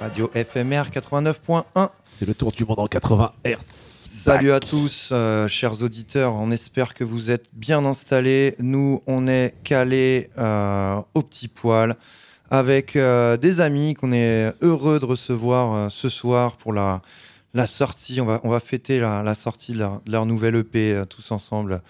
Radio FMR 89.1. C'est le tour du monde en 80 Hz. Salut à tous, euh, chers auditeurs. On espère que vous êtes bien installés. Nous, on est calés euh, au petit poil avec euh, des amis qu'on est heureux de recevoir euh, ce soir pour la, la sortie. On va, on va fêter la, la sortie de leur, de leur nouvelle EP euh, tous ensemble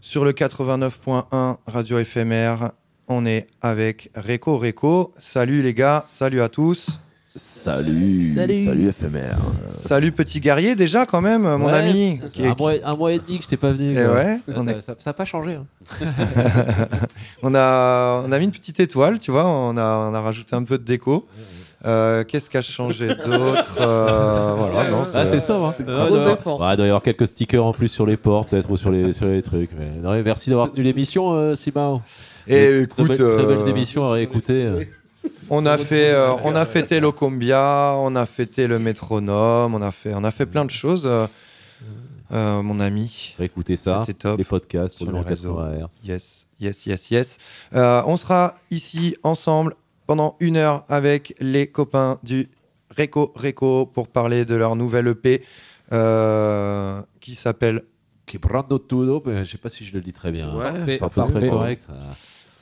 sur le 89.1 Radio FMR. On est avec Reco Reco. Salut les gars, salut à tous. Salut, Salut. FMR. Salut petit guerrier déjà quand même, mon Ouais, ami. c'est qui est- un, mois, un mois et demi que je t'ai pas venu. Eh quoi. ouais, on ça, est- ça- ça a pas changé. hein. on, a, on a mis une petite étoile, tu vois, on a, on a rajouté un peu de déco. Euh, Qu'est-ce qui a changé d'autre Euh, Voilà, non, Ah, c'est- c'est ça. Hein. Ah, Gros non. effort. Ouais, il doit y avoir quelques stickers en plus sur les portes, peut-être, ou sur les, sur les trucs. Mais... non, mais merci d'avoir tenu l'émission, euh, Simao. Et Très, écoute, très belles euh, émissions à réécouter. on a fait, euh, on a fêté l'Ocombia, on a fêté le métronome, on a fait, on a fait plein de choses. euh, euh, mon ami, Réécoutez ça, C'était top. les podcasts Sur les le réseaux. 80 Hz. yes, yes, yes, yes. Euh, on sera ici ensemble pendant une heure avec les copains du Reco Reco pour parler de leur nouvelle EP euh, qui s'appelle Quebrando Tudo, mais je sais pas si je le dis très bien. Ouais, parfait, correct.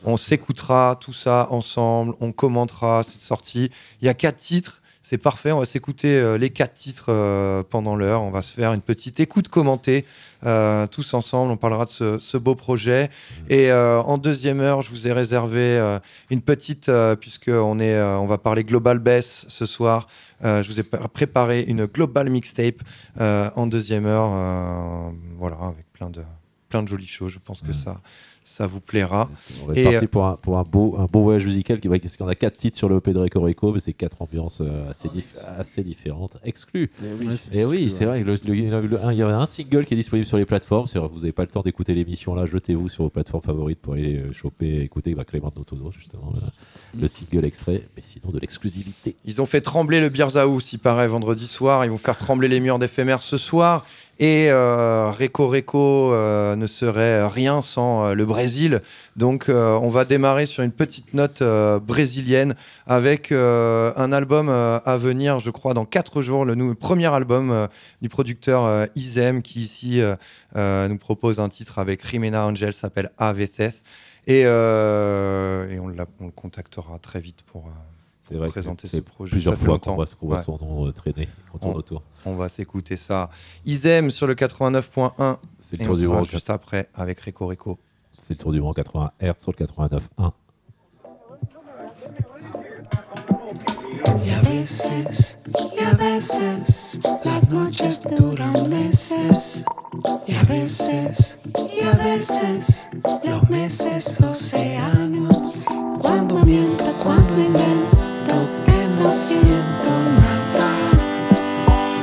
On s'écoutera tout ça ensemble, on commentera cette sortie. Il y a quatre titres, c'est parfait. On va s'écouter euh, les quatre titres euh, pendant l'heure. On va se faire une petite écoute commentée euh, tous ensemble. On parlera de ce, ce beau projet. Et euh, en deuxième heure, je vous ai réservé une petite, puisque on est, on va parler global bass ce soir. Euh, je vous ai pr- préparé une global mixtape euh, en deuxième heure, euh, voilà, avec plein de, plein de jolies choses. Je pense que ça, ça vous plaira. On va être Et, parti euh, pour, un, pour un, beau, un beau voyage musical. qui- Parce qu'on a quatre titres sur le EP de Reco Reco, mais c'est quatre ambiances euh, assez, dif- assez différentes, exclues. Et oui, c'est vrai, que le- le- le- un- il y a un single qui est disponible sur les plateformes. Que vous n'avez pas le temps d'écouter l'émission là, jetez-vous sur vos plateformes favorites pour aller euh, choper et écouter bah, Clément Notono, justement, le, le single extrait, mais sinon de l'exclusivité. Ils ont fait trembler le Birzao, s'il paraît, vendredi soir. Ils vont faire trembler les murs d'éphémère ce soir. Et euh, Reco Reco euh, ne serait rien sans euh, le Brésil. Donc euh, on va démarrer sur une petite note brésilienne avec un album à venir, je crois, dans quatre jours. Le premier album du producteur Izem qui ici nous propose un titre avec Rimena Angel, s'appelle AVCS. Et, euh, et l'a- on le contactera très vite pour... C'est vrai présenter c'est ce projet. plusieurs Ça fois qu'on voit, qu'on voit Ouais. son nom euh, traîner quand on On- tourne autour. On va s'écouter ça. Isem sur le 89.1 C'est le tour du monde. juste après avec Rico Rico. C'est le tour du monde 80 Hz sur le 89.1. Y a veces, y a veces, las noches duran meses. Y a veces, y a veces, los meses océanos. Cuando miento, cuando invento no siento nada.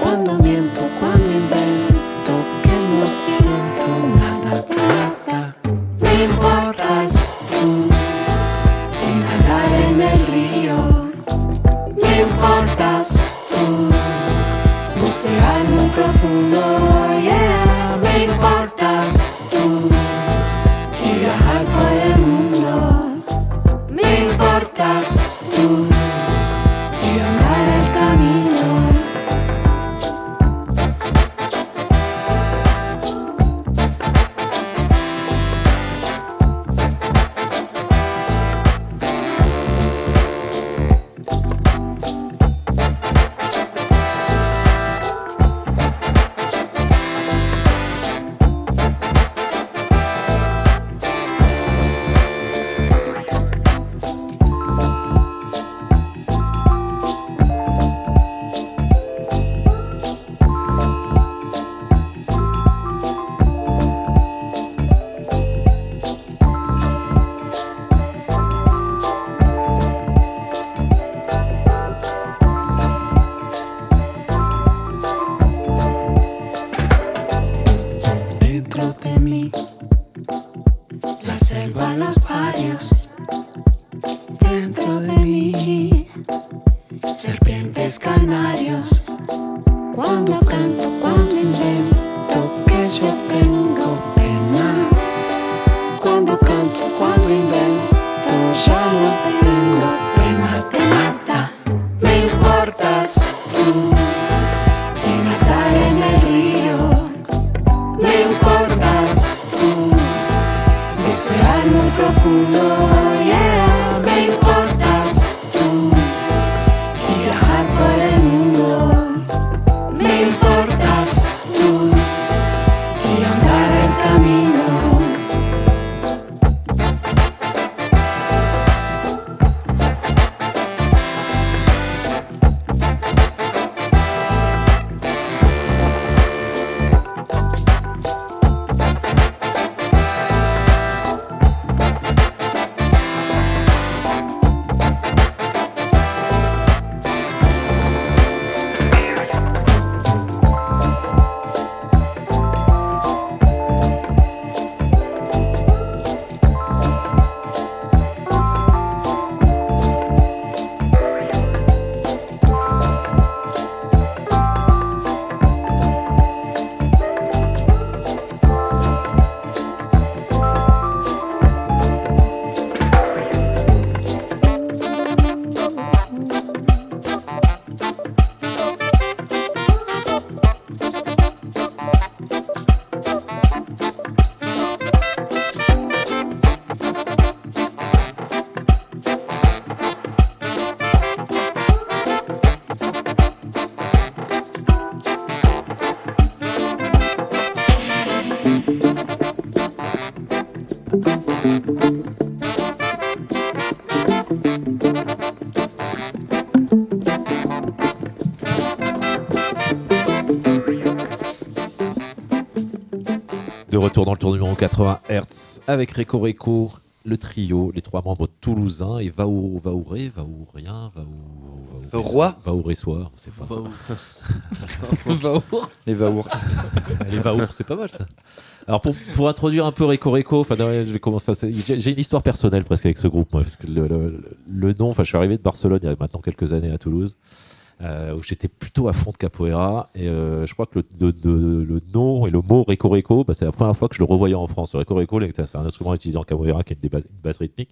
Cuando miento, cuando invento que no siento nada. Me importas tú y nadar en el río. Me importas tú, bucear muy profundo, yeah. Me importas tú y viajar por el mundo. Me importas tú. 180 Hz avec Réco Réco, le trio, les trois membres toulousains et va ou Vaou rien, va roi, va ou résoir, c'est pas. Les va c'est pas mal ça. Alors pour, pour introduire un peu Réco Réco, enfin je vais commencer. J'ai une histoire personnelle presque avec ce groupe, moi, parce que le, le nom, enfin je suis arrivé de Barcelone il y a maintenant quelques années à Toulouse euh, où j'étais plutôt à fond de capoeira et euh, je crois que le, nom et le mot Réco, bah, c'est la première fois que je le revoyais en France. Réco, c'est un instrument utilisé en capoeira qui est une, base rythmique.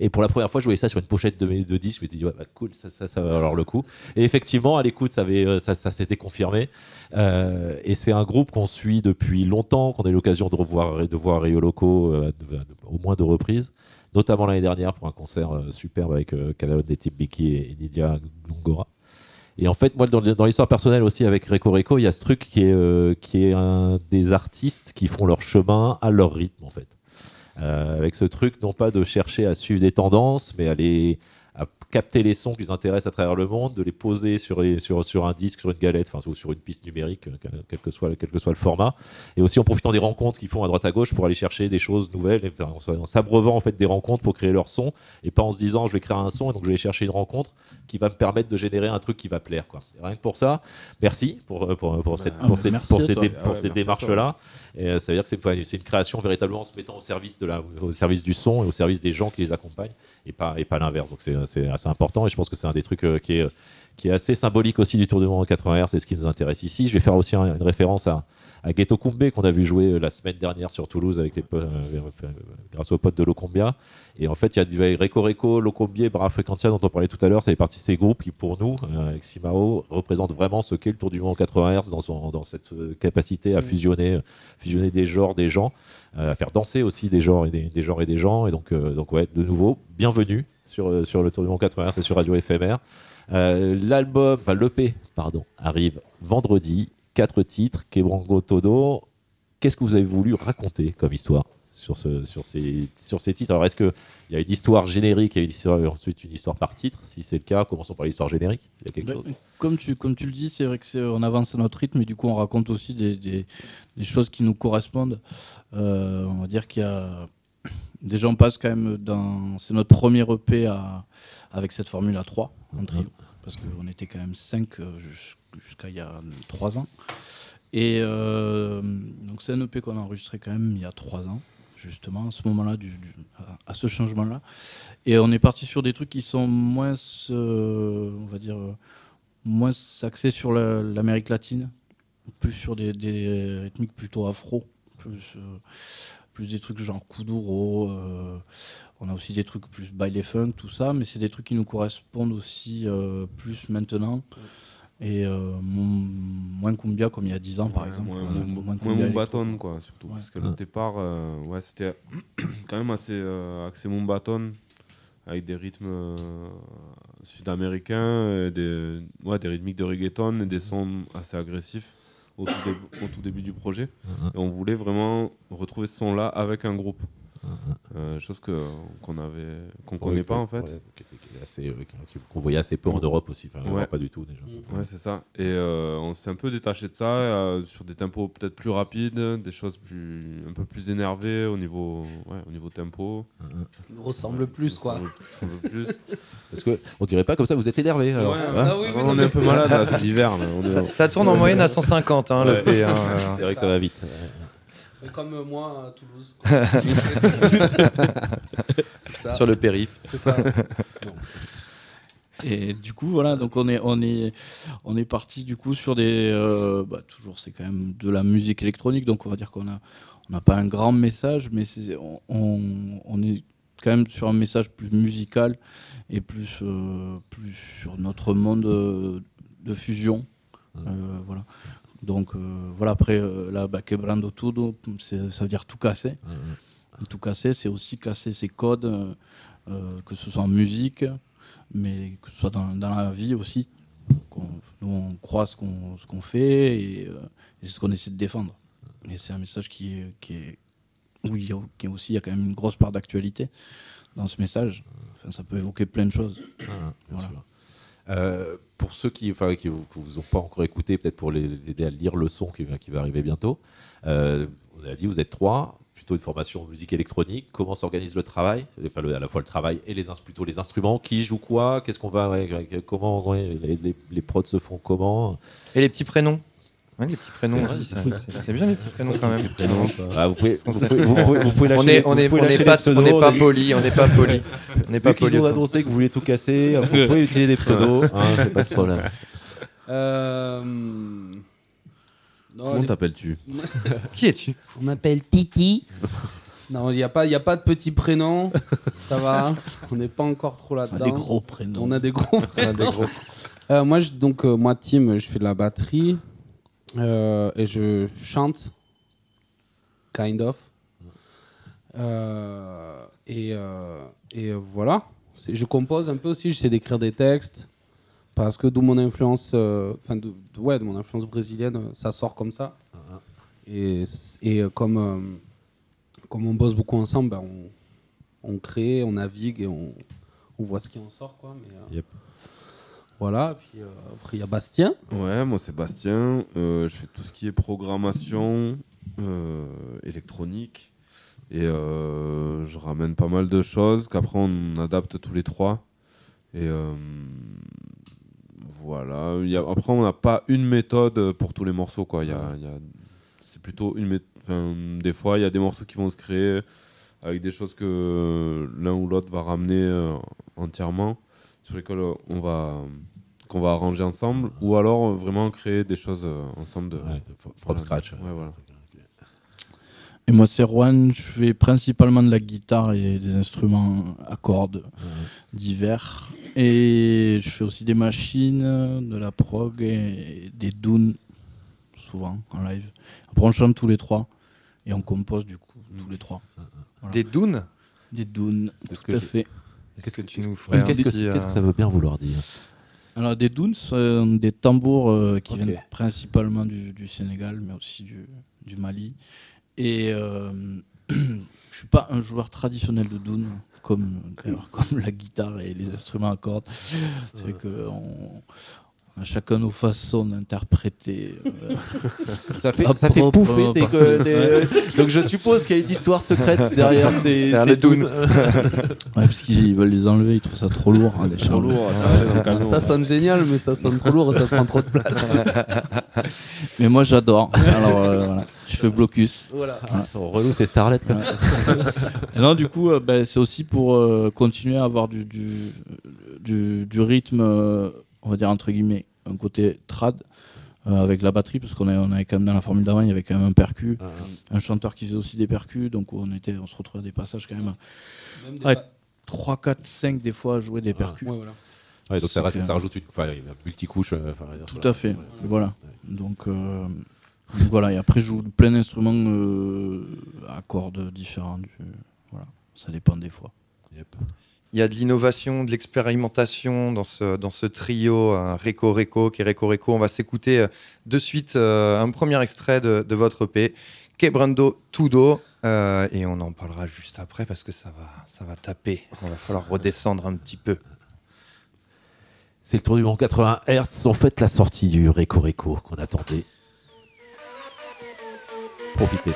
Et pour la première fois, je voyais ça sur une pochette de mes de disques. Je m'étais dit, ouais, bah, cool, ça, ça, va valoir le coup. Et effectivement, à l'écoute, ça, euh, ça, ça s'était confirmé. Et c'est un groupe qu'on suit depuis longtemps, qu'on a eu l'occasion de revoir de voir Rio Loco au moins deux reprises, notamment l'année dernière pour un concert superbe avec Canalon des Type Biki et, et Nidia Ngora. Et en fait, moi, dans, l'histoire personnelle aussi avec Reco Reco, il y a ce truc qui est, euh, qui est un des artistes qui font leur chemin à leur rythme, en fait. Euh, avec ce truc, non pas de chercher à suivre des tendances, mais à, les, à capter les sons qui les intéressent à travers le monde, de les poser sur, les, sur, sur un disque, sur une galette, enfin, ou sur une piste numérique, euh, quel que, soit, quel que soit le format. Et aussi en profitant des rencontres qu'ils font à droite à gauche pour aller chercher des choses nouvelles, et, en, s'abreuvant en fait des rencontres pour créer leur son, et pas en se disant je vais créer un son, et donc je vais aller chercher une rencontre qui va me permettre de générer un truc qui va plaire. Quoi. Et rien que pour ça, merci pour, euh, pour, pour, cette, ah, pour, bah, ces, pour dé- Ah pour ouais, ces merci à démarches-là. Euh, ça veut dire que c'est une création véritablement en se mettant au service, de la, au service du son et au service des gens qui les accompagnent et pas, l'inverse. Donc c'est assez important et je pense que c'est un des trucs euh, qui, est, qui est assez symbolique aussi du Tour du Monde en 80 Hz, c'est ce qui nous intéresse ici. Je vais faire aussi un- une référence à, à Ghetto Kumbe qu'on a vu jouer euh, la semaine dernière sur Toulouse avec les, euh, euh, grâce aux potes de Locombia. Et en fait, il y a du Reco Reco, Locombier, Bra Frequentia dont on parlait tout à l'heure. Ça fait partie de ces groupes qui, pour nous, avec Simao, représentent vraiment ce qu'est le Tour du Monde en 80 Hz dans, son, dans cette capacité à fusionner, fusionner des genres, des gens, à faire danser aussi des genres et des, des genres et des gens. Et donc, euh, donc ouais, de nouveau, bienvenue sur, sur le Tour du Monde 80 Hz et sur Radio Éphémère. Euh, L'album, enfin l'EP, pardon, arrive vendredi. Quatre titres, Kebrango Todo. Qu'est-ce que vous avez voulu raconter comme histoire sur, ce, sur, ces, sur ces titres? Alors, est-ce qu'il y a une histoire générique et une histoire- ensuite une histoire par titre? Si c'est le cas, commençons par l'histoire générique. Il y a quelque Bah, chose? comme, tu, comme tu le dis, c'est vrai que c'est- on avance à notre rythme et du coup on raconte aussi des, des- des choses qui nous correspondent. Euh, on va dire qu'il y a des gens passent quand même dans. C'est notre premier EP à- avec cette formule à 3 en trio. Parce qu'on était quand même 5 jusqu'à il y a 3 ans. Et euh, donc c'est un EP qu'on a enregistré quand même il y a 3 ans. justement, à ce moment-là, du, à, ce changement-là. Et on est parti sur des trucs qui sont moins, euh, on va dire, euh, moins axés sur la- l'Amérique latine, plus sur des, des rythmiques plutôt afro, plus, plus des trucs genre kuduro. on a aussi des trucs plus baile funk, tout ça, mais c'est des trucs qui nous correspondent aussi plus maintenant. Et euh, mon- moins cumbia comme il y a 10 ans, par exemple. Moins, moins, moins Mumbaton, quoi, surtout. Ouais. Parce que le départ, euh, ouais, c'était quand même assez euh, axé Mumbaton, avec des rythmes euh, sud-américains, des, ouais, des rythmiques de reggaeton et des sons assez agressifs au tout, début, au tout début du projet. Et on voulait vraiment retrouver ce son-là avec un groupe. Euh, chose que qu'on avait qu'on connaît Ouais, pas en fait. ouais, assez, euh, qui- qu'on voyait assez peu en Europe aussi. Enfin, Ouais. pas du tout déjà. Ouais, c'est ça. Et euh, on s'est un peu détaché de ça euh, sur des tempos peut-être plus rapides, des choses plus un peu plus énervées au niveau, ouais, au niveau tempo. Qui nous ressemble plus, quoi. Plus. Parce que on dirait pas comme ça, vous êtes énervé. Alors, Ouais, hein Ah oui, oui, on est un peu malade on est- Ça, ça tourne en moyenne à 150, hein, le P. hein. C'est vrai que ça va vite. Mais Comme euh, moi à Toulouse. ça. sur le périph'. C'est ça. Et du coup, voilà, donc on est, on est, on est parti du coup sur des, euh, bah, toujours c'est quand même de la musique électronique, donc on va dire qu'on a, on n'a pas un grand message, mais on, est quand même sur un message plus musical et plus, euh, plus sur notre monde de fusion, Euh, voilà. Donc euh, voilà, après euh, là, bah, quebrando todo, ça veut dire tout casser. Tout casser, c'est aussi casser ses codes, euh, que ce soit en musique, mais que ce soit dans, dans la vie aussi. Nous, on croit ce qu'on ce qu'on fait et, et c'est ce qu'on essaie de défendre. Et c'est un message qui est, qui est, où il y a, qui est aussi, il y a quand même une grosse part d'actualité dans ce message. Enfin, ça peut évoquer plein de choses. Ah, Voilà. Euh, pour ceux qui enfin, qui vous, ont pas encore écouté, peut-être pour les, aider à lire le son qui, qui va arriver bientôt, euh, on a dit vous êtes trois, plutôt une formation musique électronique. Comment s'organise le travail? Enfin, le- À la fois le travail et les plutôt les instruments. Qui joue quoi? Qu'est-ce qu'on va Comment les, les- les prods se font comment? Et les petits prénoms? Ouais, Les petits prénoms aussi, ça- c'est c'est bien les petits prénoms quand même. Ah, vous pouvez, vous pouvez, vous pouvez- vous pouvez On est, on est, on est lâcher pas, on poli, on n'est pas poli, on n'est pas poli. ont autant. annoncé que vous voulez tout casser, vous pouvez utiliser des pseudos, hein, c'est pas de problème. Euh, non, Comment les- t'appelles-tu Qui es-tu On m'appelle Titi. non, il n'y a, pas- il y a pas de petits prénoms. Ça va. On n'est pas encore trop On a là-dedans. des gros prénoms. On a des gros prénoms. Euh, moi, je, donc, euh, moi, Tim, je fais de la batterie euh, et je chante. Kind of. Euh, et, euh, et voilà. Je compose un peu aussi, j'essaie d'écrire des textes. Parce que d'où mon influence, enfin, de, de- ouais, de mon influence brésilienne, ça sort comme ça. Et, c- et euh, comme, comme on bosse beaucoup ensemble, ben, on, on crée, on navigue et on, on voit ce qui en sort. Quoi, mais, Yep. Voilà, puis euh, après il y a Bastien. Ouais, moi c'est Bastien. Euh, je fais tout ce qui est programmation euh, électronique. Et je ramène pas mal de choses qu'après on adapte tous les trois. Et voilà. Après, on n'a pas une méthode pour tous les morceaux. C'est plutôt une méthode. Des fois, il y a des morceaux qui vont se créer avec des choses que l'un ou l'autre va ramener entièrement, sur lesquelles on va qu'on va arranger ensemble, ou alors euh, vraiment créer des choses euh, ensemble de, Ouais, from voilà. scratch. Ouais, voilà. Et moi, c'est Juan. Je fais principalement de la guitare et des instruments à cordes divers. Et je fais aussi des machines, de la prog et des dunes, souvent en live. Après, on chante tous les trois et on compose du coup tous les trois. Voilà. Des dounes? Des dunes, tout à fait. Qu'est-ce que tu nous ferais que, qu'est-ce que euh, ça veut bien vouloir dire? Alors, des dunes sont des tambours euh, qui viennent principalement du, du Sénégal, mais aussi du, du Mali. Et euh, je suis pas un joueur traditionnel de doun, comme, la guitare et les instruments à cordes. C'est vrai qu'on on chacun nos façons d'interpréter. euh, Ça fait, ça fait pouffer euh, des, des- Donc je suppose qu'il y a une histoire secrète derrière ces, ces dounes. ouais, parce qu'ils veulent les enlever, ils trouvent ça trop lourd. hein, Trop lourd, ça, sonne génial, mais ça sonne trop lourd et ça prend trop de place. Mais moi j'adore. Alors euh, voilà. Je fais blocus. Voilà. Ils sont relous, ces starlets. Non, du coup, euh, ben, c'est aussi pour euh, continuer à avoir du, du, du, du rythme, euh, on va dire entre guillemets, un côté trad euh, avec la batterie, parce qu'on est- on avait quand même dans la formule d'avant, il y avait quand même un percu, Ah, un chanteur qui faisait aussi des percus, donc on, était, on se retrouvait à des passages quand même pa- 3, 4, 5 des fois à jouer des percus. Ouais, voilà. Ouais, donc ça, rajoute- que- ça rajoute une une multicouche. euh, Tout voilà. à fait, voilà. Donc, euh, donc voilà, et après je joue plein d'instruments euh, à cordes différents. du- voilà, ça dépend des fois. Yep. Il y a de l'innovation, de l'expérimentation dans ce, dans ce trio euh, Reco qui. On va s'écouter euh, de suite euh, un premier extrait de, de votre EP, Quebrando Tudo, euh, et on en parlera juste après parce que ça va, ça va taper. Il va falloir redescendre un petit peu. C'est le tour du monde 80 Hz. En fait, la sortie du Reco Reco qu'on attendait. Profitez.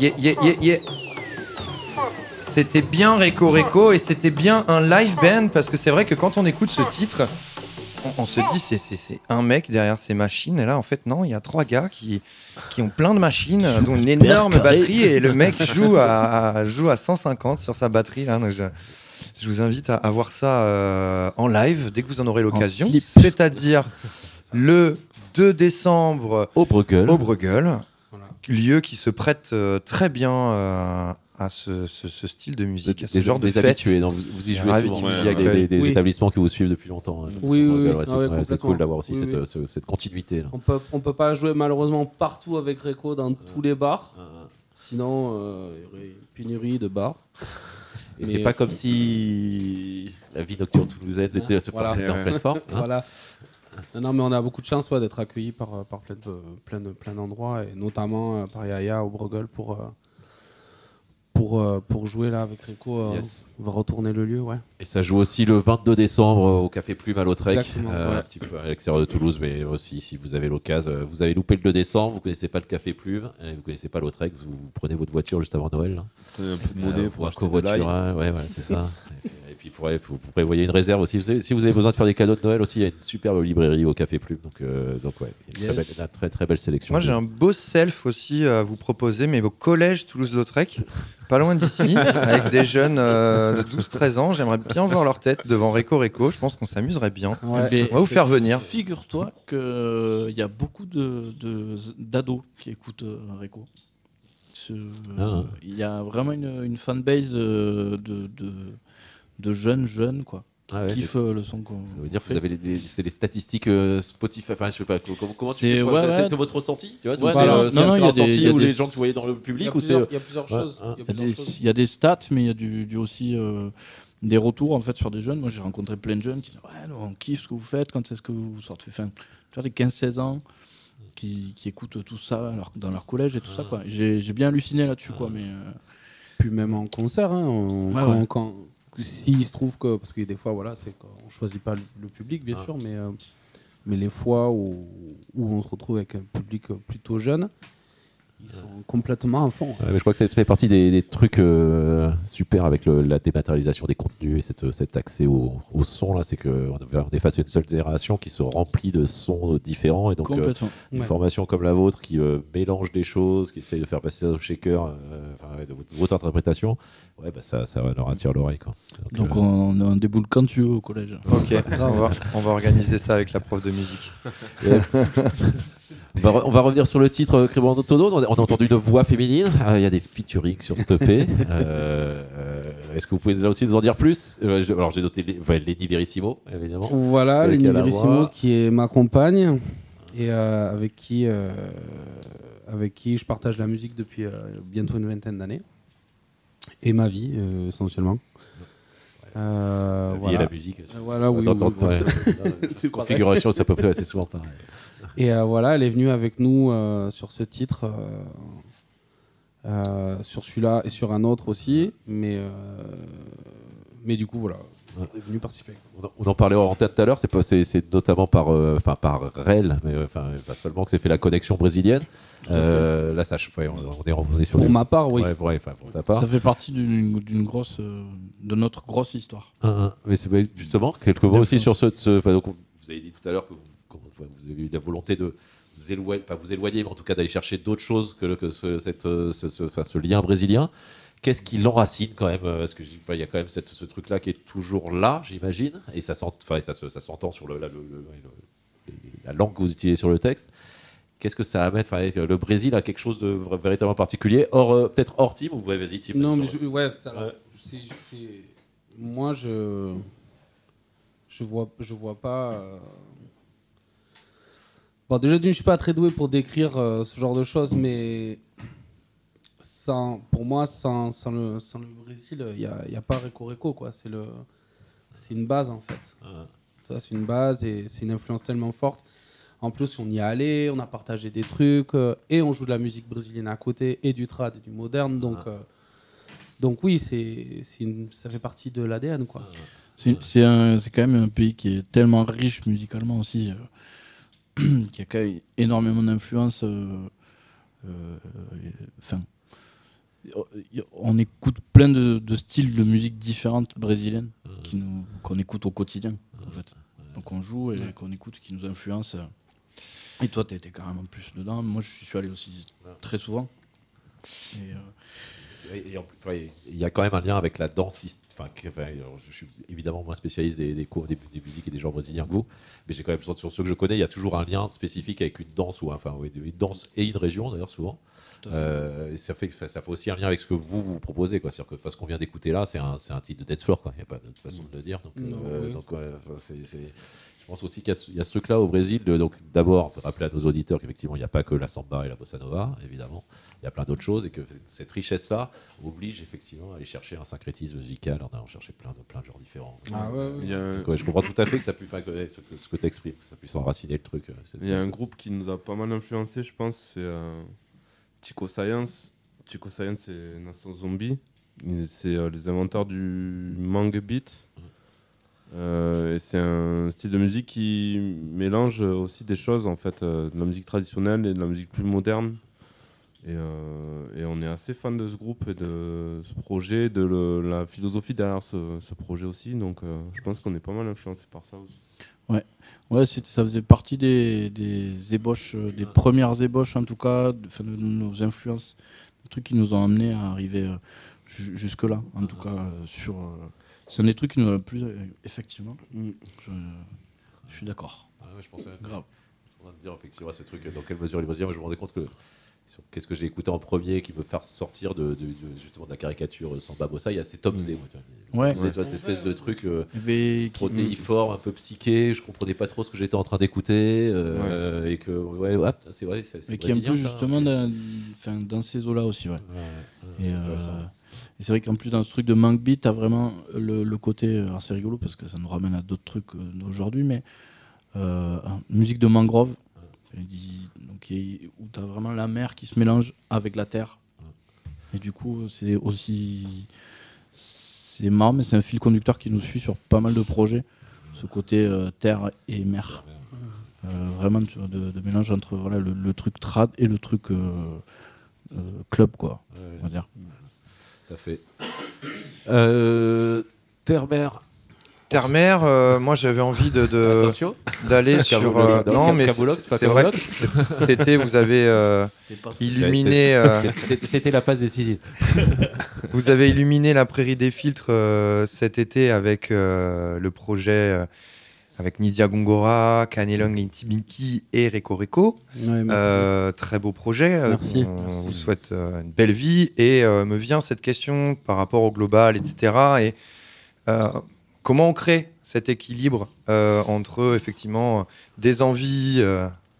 Yeah, yeah, yeah, yeah, yeah. C'était bien Reco Reco et c'était bien un live band parce que c'est vrai que quand on écoute ce titre, on, on se dit c'est- c'est un mec derrière ces machines et là en fait non, il y a trois gars qui, qui ont plein de machines, dont une énorme carré. batterie et le mec joue à, joue à 150 sur sa batterie là. donc je, je vous invite à, à voir ça euh, en live dès que vous en aurez l'occasion, c'est-à-dire le 2 décembre Au Bruegel. au Bruegel. Lieu qui se prête euh, très bien euh, à ce, ce- ce style de musique, à ce des, genre de des fête. habitués, non, vous, vous y jouez souvent. a des, des- des Oui. établissements qui vous suivent depuis longtemps. hein, Oui, oui, c'est Ah ouais, ouais, cool d'avoir aussi Oui, cette, oui. euh, ce- cette continuité. Là. On peut, on peut pas jouer malheureusement partout avec Reco dans tous les bars. Sinon, euh, il y aurait une pénurie de bars. Et c'est pas comme si la vie nocturne toulousaine était se Voilà. était en pleine forme. hein. Voilà. Non, non, mais on a beaucoup de chance ouais, d'être accueillis par, euh, par plein, de, plein, de, plein d'endroits, et notamment euh, par Yaya au Bruegel pour, euh, pour, euh, pour jouer là avec Rico. euh, Yes. On va retourner le lieu, ouais. Et ça joue aussi le 22 décembre au Café Plume à Lautrec, Exactement, euh, ouais. un petit peu à l'extérieur de Toulouse, mais aussi si vous avez l'occasion. Vous avez loupé le 2 décembre, vous connaissez pas le Café Plume, et vous connaissez pas Lautrec, vous, vous prenez votre voiture juste avant Noël. là. Un peu de Euh, monnaie pour pour un acheter de l'ail. covoiturage, ouais, ouais, c'est ça. Et puis, puis, vous, prévoyez une réserve aussi. Vous avez- si vous avez besoin de faire des cadeaux de Noël aussi, il y a une superbe librairie au Café Plume. Donc, euh, donc ouais, il y a une, Yes. très, belle, une très, très belle sélection. Moi, j'ai un beau self aussi à vous proposer, mais au collège Toulouse-Lautrec, pas loin d'ici, avec des jeunes euh, de 12-13 ans. J'aimerais bien voir leur tête devant Réco Réco. Je pense qu'on s'amuserait bien. Mais On va vous faire venir. Figure-toi qu'il y a beaucoup de- de- d'ados qui écoutent euh, Reco. Ce- Ah. Il y a vraiment une, une fanbase euh, de, de, de jeunes jeunes quoi, qui Ah ouais, kiffent euh, le son qu'on Ça veut dire que vous avez les, les- c'est les statistiques euh, Spotify. Enfin, je sais pas comment, comment tu C'est- ouais, c'est ouais. c'est votre ressenti, tu vois c'est- voilà. euh, Non, non, il y a des- ou des- les gens que vous voyez dans le public Il y a ou c'est plusieurs- il y a plusieurs Ouais, choses. Il y a des, des stats, mais il y a du, du aussi euh, des retours en fait sur des jeunes. Moi, j'ai rencontré plein de jeunes qui disent Ouais, nous, on kiffe ce que vous faites, quand est-ce que vous sortez enfin, Tu vois, les 15-16 ans qui, qui écoutent tout ça dans leur collège et tout ça. quoi. J'ai j'ai bien halluciné là-dessus. quoi, mais euh, Puis même en concert, hein, on- Ouais, quand, ouais. quand- s'il se trouve que, parce que des fois, voilà, c'est qu'on choisit pas le, public, bien Ah. sûr, mais, euh, mais les fois où, où on se retrouve avec un public plutôt jeune, ils sont complètement à fond. Ouais, mais je crois que ça fait partie des, des trucs euh, super avec le- la dématérialisation des contenus et cette, cet accès au, au son là, c'est qu'on on est face à une seule génération qui se remplit de sons différents et donc euh, une Ouais. formation comme la vôtre qui euh, mélange des choses, qui essaye de faire passer ça au shaker, euh, de votre, votre interprétation, ouais, bah, ça, ça leur attire l'oreille. quoi. Donc euh, on, on déboule quand tu veux au collège. Ok, on va, on va organiser ça avec la prof de musique. On va, re- on va revenir sur le titre euh, Crément Tono. On a, on a entendu une voix féminine. Ah, Il y a des featuring sur ce EP. Euh, euh, Est-ce que vous pouvez déjà aussi nous en dire plus? Euh, je- Alors j'ai noté enfin, Lady Verissimo, évidemment. Voilà, Lenny Verissimo qui est ma compagne et euh, avec, qui, avec qui je partage la musique depuis bientôt une vingtaine d'années. Et ma vie, essentiellement. Euh, La vie voilà. et la musique. Voilà, oui, Dans- oui, dans- oui, ouais, oui. c'est configuration, ça peut c'est souvent pareil. Et euh, voilà, elle est venue avec nous euh, sur ce titre, euh, euh, sur celui-là et sur un autre aussi. Mais, euh, mais du coup, voilà, elle est venue participer. On en- On en parlait en tête tout à l'heure, c'est pas- c'est c'est notamment par, euh, enfin par REL, mais enfin pas seulement que c'est fait la connexion brésilienne. Euh, là, ça, ouais, on, on est, on est sur Pour ma part, oui. Ouais, ouais, enfin, pour ta part. Ça fait partie d'une d'une grosse, euh, de notre grosse histoire. Un, un. Mais c'est justement quelques mots aussi sur ce. ce- enfin, donc, vous avez dit tout à l'heure que vous, que vous- avez eu la volonté de vous éloigner, pas vous éloigner, mais en tout cas d'aller chercher d'autres choses que, le- que ce, cette, euh, ce, ce- enfin, ce lien brésilien. Qu'est-ce qui l'enracine quand même euh, Parce que enfin, il y a quand même cette- ce truc-là qui est toujours là, j'imagine, et ça s'ent- enfin, ça, ça s'entend sur le, la, le- le- le- la langue que vous utilisez sur le texte. Qu'est-ce que ça amène enfin, euh, Le Brésil a quelque chose de véritablement particulier, hors euh, peut-être hors team ou ouais, vas-y team. Non, mais je- ouais, ça- Ouais. c'est- c'est- moi je je vois je vois pas. euh, Bon, déjà d'une, je suis pas très doué pour décrire euh, ce genre de choses, mais sans, pour moi, sans, sans le, sans le Brésil, il n'y a, y a pas Reco Reco, quoi. C'est le, c'est une base en fait. Ouais. Ça, c'est une base et c'est une influence tellement forte. En plus, on y est allé, on a partagé des trucs euh, et on joue de la musique brésilienne à côté et du trad et du moderne. Donc, Ah. euh, donc oui, c'est, c'est une- ça fait partie de l'ADN. Quoi. C'est c'est un- c'est quand même un pays qui est tellement riche musicalement aussi, euh, qui a quand même énormément d'influence. euh, euh, Enfin, on écoute plein de, de styles de musique différentes brésiliennes nous qu'on écoute au quotidien. En fait. Donc on joue et qu'on écoute, qui nous influence. Et toi, tu étais carrément plus dedans. Moi, je suis allé aussi très souvent. Et, euh, Enfin, il y a quand même un lien avec la danse. hist- Enfin, je suis évidemment moins spécialiste des, des cours, des, des musiques et des genres brésiliens que vous, mais j'ai quand même sur, ceux que je connais, il y a toujours un lien spécifique avec une danse ou enfin oui, une danse et une région d'ailleurs souvent. Euh, et ça fait ça fait aussi un lien avec ce que vous vous proposez quoi. C'est-à-dire que enfin, ce qu'on vient d'écouter là, c'est un, un titre de dance floor quoi. Il n'y a pas d'autre façon de le dire. Donc, euh, oui. donc, c'est- pense aussi qu'il y a ce- il y a ce truc-là au Brésil. de- donc d'abord, rappeler à nos auditeurs qu'effectivement, il n'y a pas que la samba et la bossa nova, évidemment. Il y a plein d'autres choses et que cette richesse-là oblige effectivement à aller chercher un syncrétisme musical en allant chercher plein de, plein de genres différents. Ah ouais, ouais. A je comprends tout à fait que ça puisse, ce que, tu exprimes, que ça puisse enraciner le truc. euh, Il y a un groupe qui nous a pas mal influencé, je pense, c'est euh, Chico Science. Chico Science, c'est Nation Zombie. Et C'est euh, les inventeurs du mangue beat. Euh, c'est un style de musique qui mélange aussi des choses, en fait, euh, de la musique traditionnelle et de la musique plus moderne. Et, euh, et on est assez fan de ce groupe et de ce projet, de le- la philosophie derrière ce, ce projet aussi. Donc euh, je pense qu'on est pas mal influencé par ça aussi. Ouais, ouais ça faisait partie des, des ébauches, des premières ébauches en tout cas, de, de nos influences, des trucs qui nous ont amenés à arriver euh, ju- jusque-là, en tout cas. euh, sur, euh, c'est un des trucs qui nous a le plus, euh, effectivement. Je, je suis d'accord. Ah ouais, je pensais Grave. Je suis en train de dire effectivement ce truc, dans quelle mesure il va se dire, moi, je me rendais compte que sur qu'est-ce que j'ai écouté en premier qui peut faire sortir de, de- de- justement de la caricature sans Babosa, il y a ces Tom Z. tu vois. Ouais. Z, tu vois, cette espèce de truc euh, Mais qui- protéiforme, un peu psyché, je comprenais pas trop ce que j'étais en train d'écouter, euh, et que, ouais, ouais, c'est vrai, Mais qui est un peu justement hein. dans, ces eaux-là aussi, ouais. et euh. Et c'est vrai qu'en plus dans ce truc de Mank Beat, t'as vraiment le, le côté, alors c'est rigolo parce que ça nous ramène à d'autres trucs euh, d'aujourd'hui, mais euh, hein, musique de mangrove, donc, il- où t'as vraiment la mer qui se mélange avec la terre. Et du coup, c'est aussi, c'est marrant, mais c'est un fil conducteur qui nous suit sur pas mal de projets, ce côté euh, terre et mer. Euh, vraiment tu vois, de, de mélange entre voilà, le, le truc trad et le truc euh, euh, club, quoi, on va dire. Tout à fait. Euh, Terre-Mer. Terre-mer, euh, moi j'avais envie de, d'aller sur. Euh, non, mais Caboulox, c'est c'est pas c'est vrai que cet été vous avez euh, illuminé. euh, C'était c'était la passe décisive. Vous avez illuminé la prairie des filtres euh, cet été avec euh, le projet euh, avec Nidia Gongora, Kanelong Intibiki et Reko Reko. Ouais. Euh, très beau projet. Merci. On Merci. vous souhaite euh, une belle vie. Et euh, me vient cette question par rapport au global, etc. Et euh, comment on crée cet équilibre entre effectivement des envies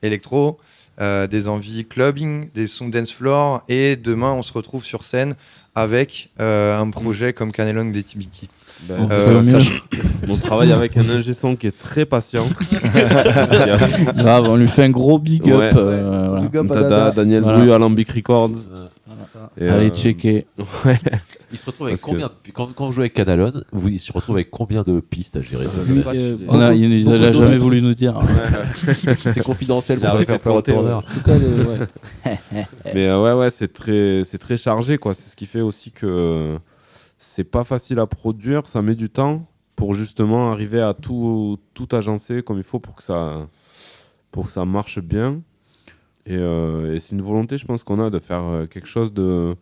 électro, des envies clubbing, des sons dance floor, et demain on se retrouve sur scène avec un projet comme Canelong des Tibiki. Ben, On Euh, sach- On travaille avec un ingé son qui est très patient. Grave, on lui fait un gros big up. Ouais. euh, voilà. Big up à Tada, Dada. Daniel Voilà. Alambic Records. Et, Allez euh, checker. Ouais. Il se retrouve avec Parce combien de- quand, quand vous jouez avec Canalon, vous, il se retrouve avec combien de pistes à gérer? Euh, On a, il, il beaucoup a de jamais voulu nous dire. C'est confidentiel pour faire de peur au tourneur. Mais euh, ouais, ouais, c'est très, c'est très chargé, quoi. C'est ce qui fait aussi que c'est pas facile à produire, ça met du temps pour justement arriver à tout, tout agencer comme il faut pour que ça, pour que ça marche bien. Et, euh, et c'est une volonté, je pense, qu'on a de faire euh, quelque chose de,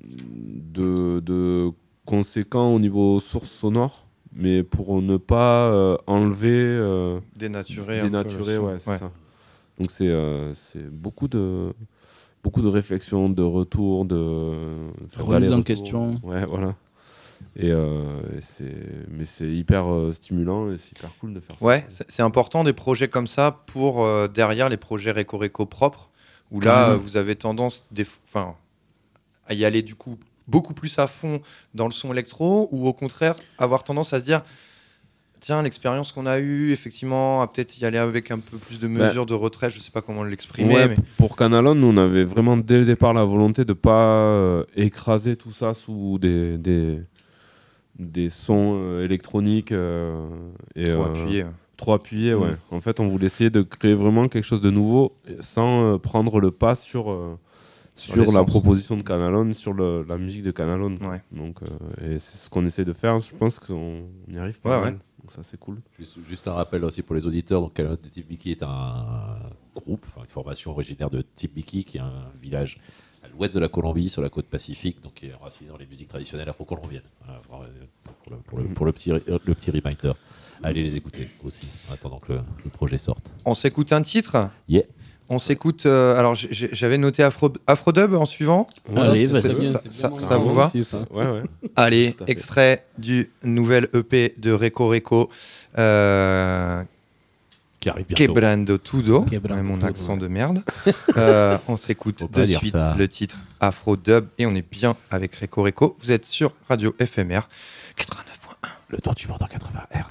de, de conséquent au niveau source sonore, mais pour ne pas euh, enlever. euh, Dénaturer. son. ouais, c'est ça. Donc c'est euh, c'est beaucoup de beaucoup de réflexion, de retour, de Remise en question. Ouais, voilà. Et, euh, et c'est mais c'est hyper euh, stimulant et c'est hyper cool de faire ça. Ouais, c'est important des projets comme ça pour euh, derrière les projets Réco Réco propres, où là vous avez tendance des, enfin, à y aller du coup beaucoup plus à fond dans le son électro, ou au contraire avoir tendance à se dire tiens l'expérience qu'on a eue effectivement à peut-être y aller avec un peu plus de Bah, mesures de retrait, je sais pas comment l'exprimer, Ouais, mais p- Pour Canalon, nous, on avait vraiment dès le départ la volonté de pas euh, écraser tout ça sous des, des, des sons euh, électroniques euh, et trop euh, appuyé. ouais. Trop appuyé, ouais. Mm. En fait, on voulait essayer de créer vraiment quelque chose de nouveau sans prendre le pas sur, Sur la proposition de Canalon, sur le- la musique de Canalon. Ouais. Donc, euh, et c'est ce qu'on essaie de faire. Je pense qu'on on y arrive pas Ouais, ouais. Donc ça, c'est cool. Juste, juste un rappel aussi pour les auditeurs. Donc, Calonne Tibiki est un groupe, une formation originaire de Tibiki, qui est un village à l'ouest de la Colombie, sur la côte pacifique, donc qui est enraciné dans les musiques traditionnelles afro-colombiennes. Voilà, pour, pour le, pour le- pour le petit, le petit reminder. Allez les écouter aussi, en attendant que le, le projet sorte. On s'écoute un titre? Yeah. On s'écoute. euh, alors j'avais noté Afro, Afrodub en suivant. Allez, c'est vas-y. Ça- vous va aussi, ça. Ouais, ouais. Allez, extrait du nouvel EP de Reco Reco, euh, Qui arrive bientôt. Quebrando Tudo, Quebrando Ouais, mon Tudo. accent de merde. Euh, on s'écoute de suite ça. le titre Afro Dub et on est bien avec Reco Reco. Vous êtes sur Radio FMR 89.1. Le tour du monde en 80 Hz.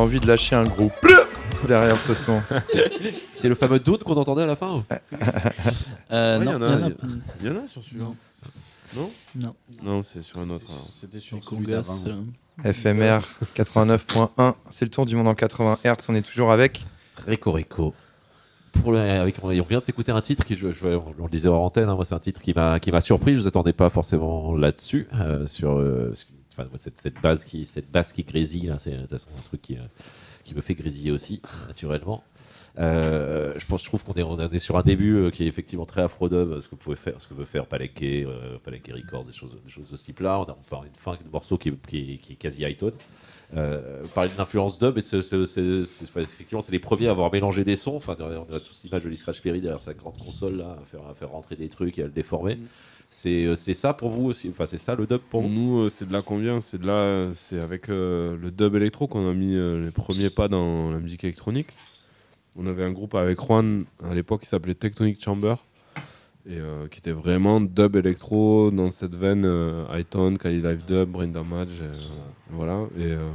Envie de lâcher un gros derrière ce son. C'est le fameux doute qu'on entendait à la fin Euh, Ouais, non, il y en a- il y en sur celui-là. Non Non. Non, c'est sur un autre. C'était sur Les celui Congas, d'avant. FMR 89.1, c'est le tour du monde en 80 Hz, on est toujours avec. Rico Rico. Pour le, avec, on vient de s'écouter un titre qui, je, je- on le disait hors antenne, hein, moi c'est un titre qui m'a qui m'a surpris. Je vous attendais pas forcément là-dessus, euh, sur euh, cette, base qui cette basse qui grésille là, c'est de toute un truc qui, euh, qui me fait grésiller aussi naturellement. Euh, je pense, je trouve qu'on est, sur un début euh, qui est effectivement très afro-dub, ce que pouvez faire, ce que veut faire Palenque, euh, Palenque des choses, des choses de ce type-là. On a enfin une fin de morceau qui, qui, qui est quasi high tone. Parler d'influence dub, et enfin, effectivement, c'est les premiers à avoir mélangé des sons. Enfin, on a tous l'image de Lee Perry derrière sa grande console là, à faire, à faire rentrer des trucs et à le déformer. Euh, c'est ça pour vous aussi. Enfin, c'est ça le dub pour. Nous, euh, c'est de là qu'on. C'est de là, c'est avec euh, le dub électro qu'on a mis euh, les premiers pas dans la musique électronique. On avait un groupe avec Juan à l'époque qui s'appelait Tectonic Chamber et euh, qui était vraiment dub électro dans cette veine euh, Hightone, Kali Live Dub, Brain Damage, et, euh, voilà. Et, euh,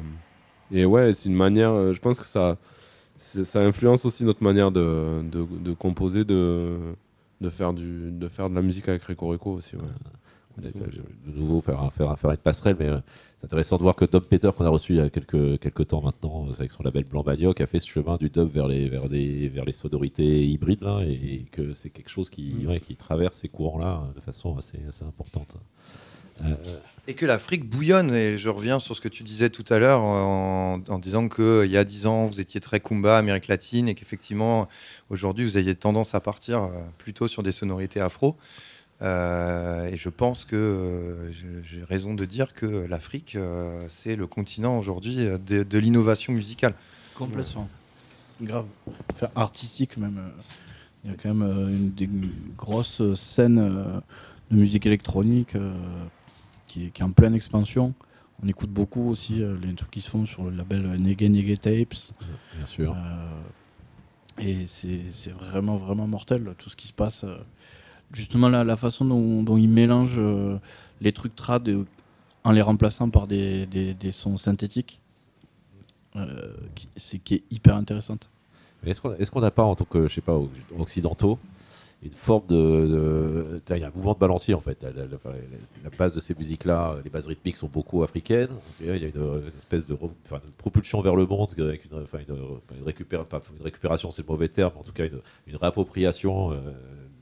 et ouais, c'est une manière. euh, je pense que ça, ça influence aussi notre manière de, de, de composer, de, de faire du, de faire de la musique avec Rico Rico aussi. Ouais. de nouveau faire, faire, faire une passerelle, mais euh, c'est intéressant de voir que Dom Peter, qu'on a reçu il y a quelques, quelques temps maintenant, euh, avec son label Blanc Manioc, a fait ce chemin du dub vers les, vers des, vers les sonorités hybrides, là, et, que c'est quelque chose qui, Mm. ouais, qui traverse ces courants-là euh, de façon assez, assez importante. Euh, Et que l'Afrique bouillonne, et je reviens sur ce que tu disais tout à l'heure en, en disant qu'il y a 10 ans, vous étiez très Kumba, Amérique latine, et qu'effectivement, aujourd'hui, vous aviez tendance à partir euh, plutôt sur des sonorités afro. Euh, et je pense que euh, j'ai raison de dire que l'Afrique, euh, c'est le continent aujourd'hui euh, de, de l'innovation musicale. Complètement. Grave. Enfin, artistique même. euh, Il y a quand même euh, une des grosses scènes euh, de musique électronique euh, qui, est, qui est en pleine expansion. On écoute beaucoup aussi euh, les trucs qui se font sur le label Nege Nege Tapes. Bien sûr. Euh, et c'est vraiment, vraiment mortel tout ce qui se passe. euh. Justement, la, la façon dont, dont ils mélangent les trucs trad en les remplaçant par des, des- des sons synthétiques, c'est qui est hyper intéressante. Mais Est-ce qu'on est-ce qu'on n'a pas, en tant que, je sais pas, occidentaux, une forme de. Il y a un mouvement de balancier en fait. La, la- la- la base de ces musiques-là, les bases rythmiques sont beaucoup africaines. Il y a une, une espèce de, re- enfin, de propulsion vers le monde avec une, enfin, une, une récupéra- pas une récupération, c'est le mauvais terme, en tout cas une, une réappropriation euh,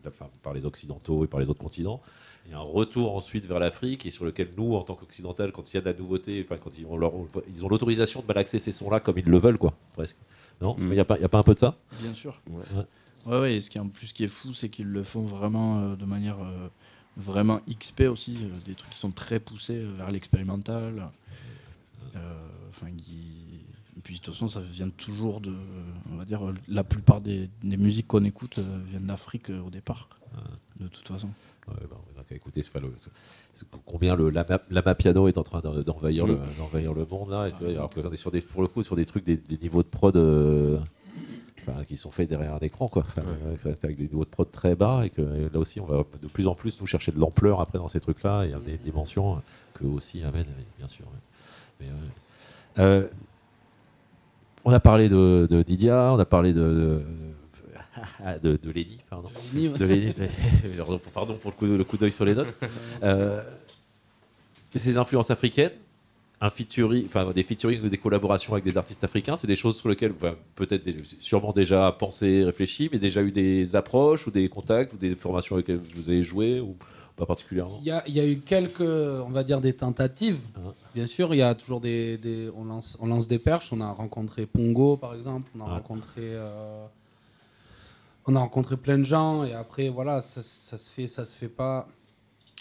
enfin, par les Occidentaux et par les autres continents. Il y a un retour ensuite vers l'Afrique et sur lequel nous, en tant qu'Occidental, quand il y a de la nouveauté, enfin, quand ils ont leur- ils ont l'autorisation de malaxer ces sons-là comme ils le veulent, quoi, presque. Non? Il n'y a, pas- il y a pas un peu de ça? Bien sûr. Ouais. Ouais, ouais, et ce qui est en plus qui est fou, c'est qu'ils le font vraiment euh, de manière euh, vraiment XP aussi, euh, des trucs qui sont très poussés vers l'expérimental. Enfin, et puis de toute façon, ça vient toujours de, on va dire, la plupart des, des musiques qu'on écoute viennent d'Afrique au départ, de toute façon. Ouais, bah, on a qu'à écouter ce- ce- combien le lama, lama piano est en train d'en- d'envahir le, Mm. le monde là. Et vrai, alors qu'on est sur des, pour le coup sur des trucs, des, des niveaux de prod enfin, qui sont faits derrière un écran, quoi. Enfin, euh, avec des niveaux de prod très bas et que et là aussi on va de plus en plus nous chercher de l'ampleur après dans ces trucs-là et amener des dimensions que aussi amènent, bien sûr. Mais. Euh, on a parlé de, de Didia, on a parlé de, de, de, de Lenny, pardon. De Lenny, ouais. De Lenny, pardon, pardon pour le coup, le coup d'œil sur les notes. Euh, ces influences africaines, un featuring, enfin des featuring ou des collaborations avec des artistes africains, c'est des choses sur lesquelles vous avez peut-être sûrement déjà pensé, réfléchi, mais déjà eu des approches ou des contacts ou des formations avec lesquelles vous avez joué ou pas particulièrement? Il y, a, il y a eu quelques, on va dire, des tentatives. Bien sûr, il y a toujours des, des- on, lance, on lance des perches. On a rencontré Pongo, par exemple. On a Ouais. rencontré, euh, on a rencontré plein de gens. Et après, voilà, ça, ça se fait, ça se fait pas.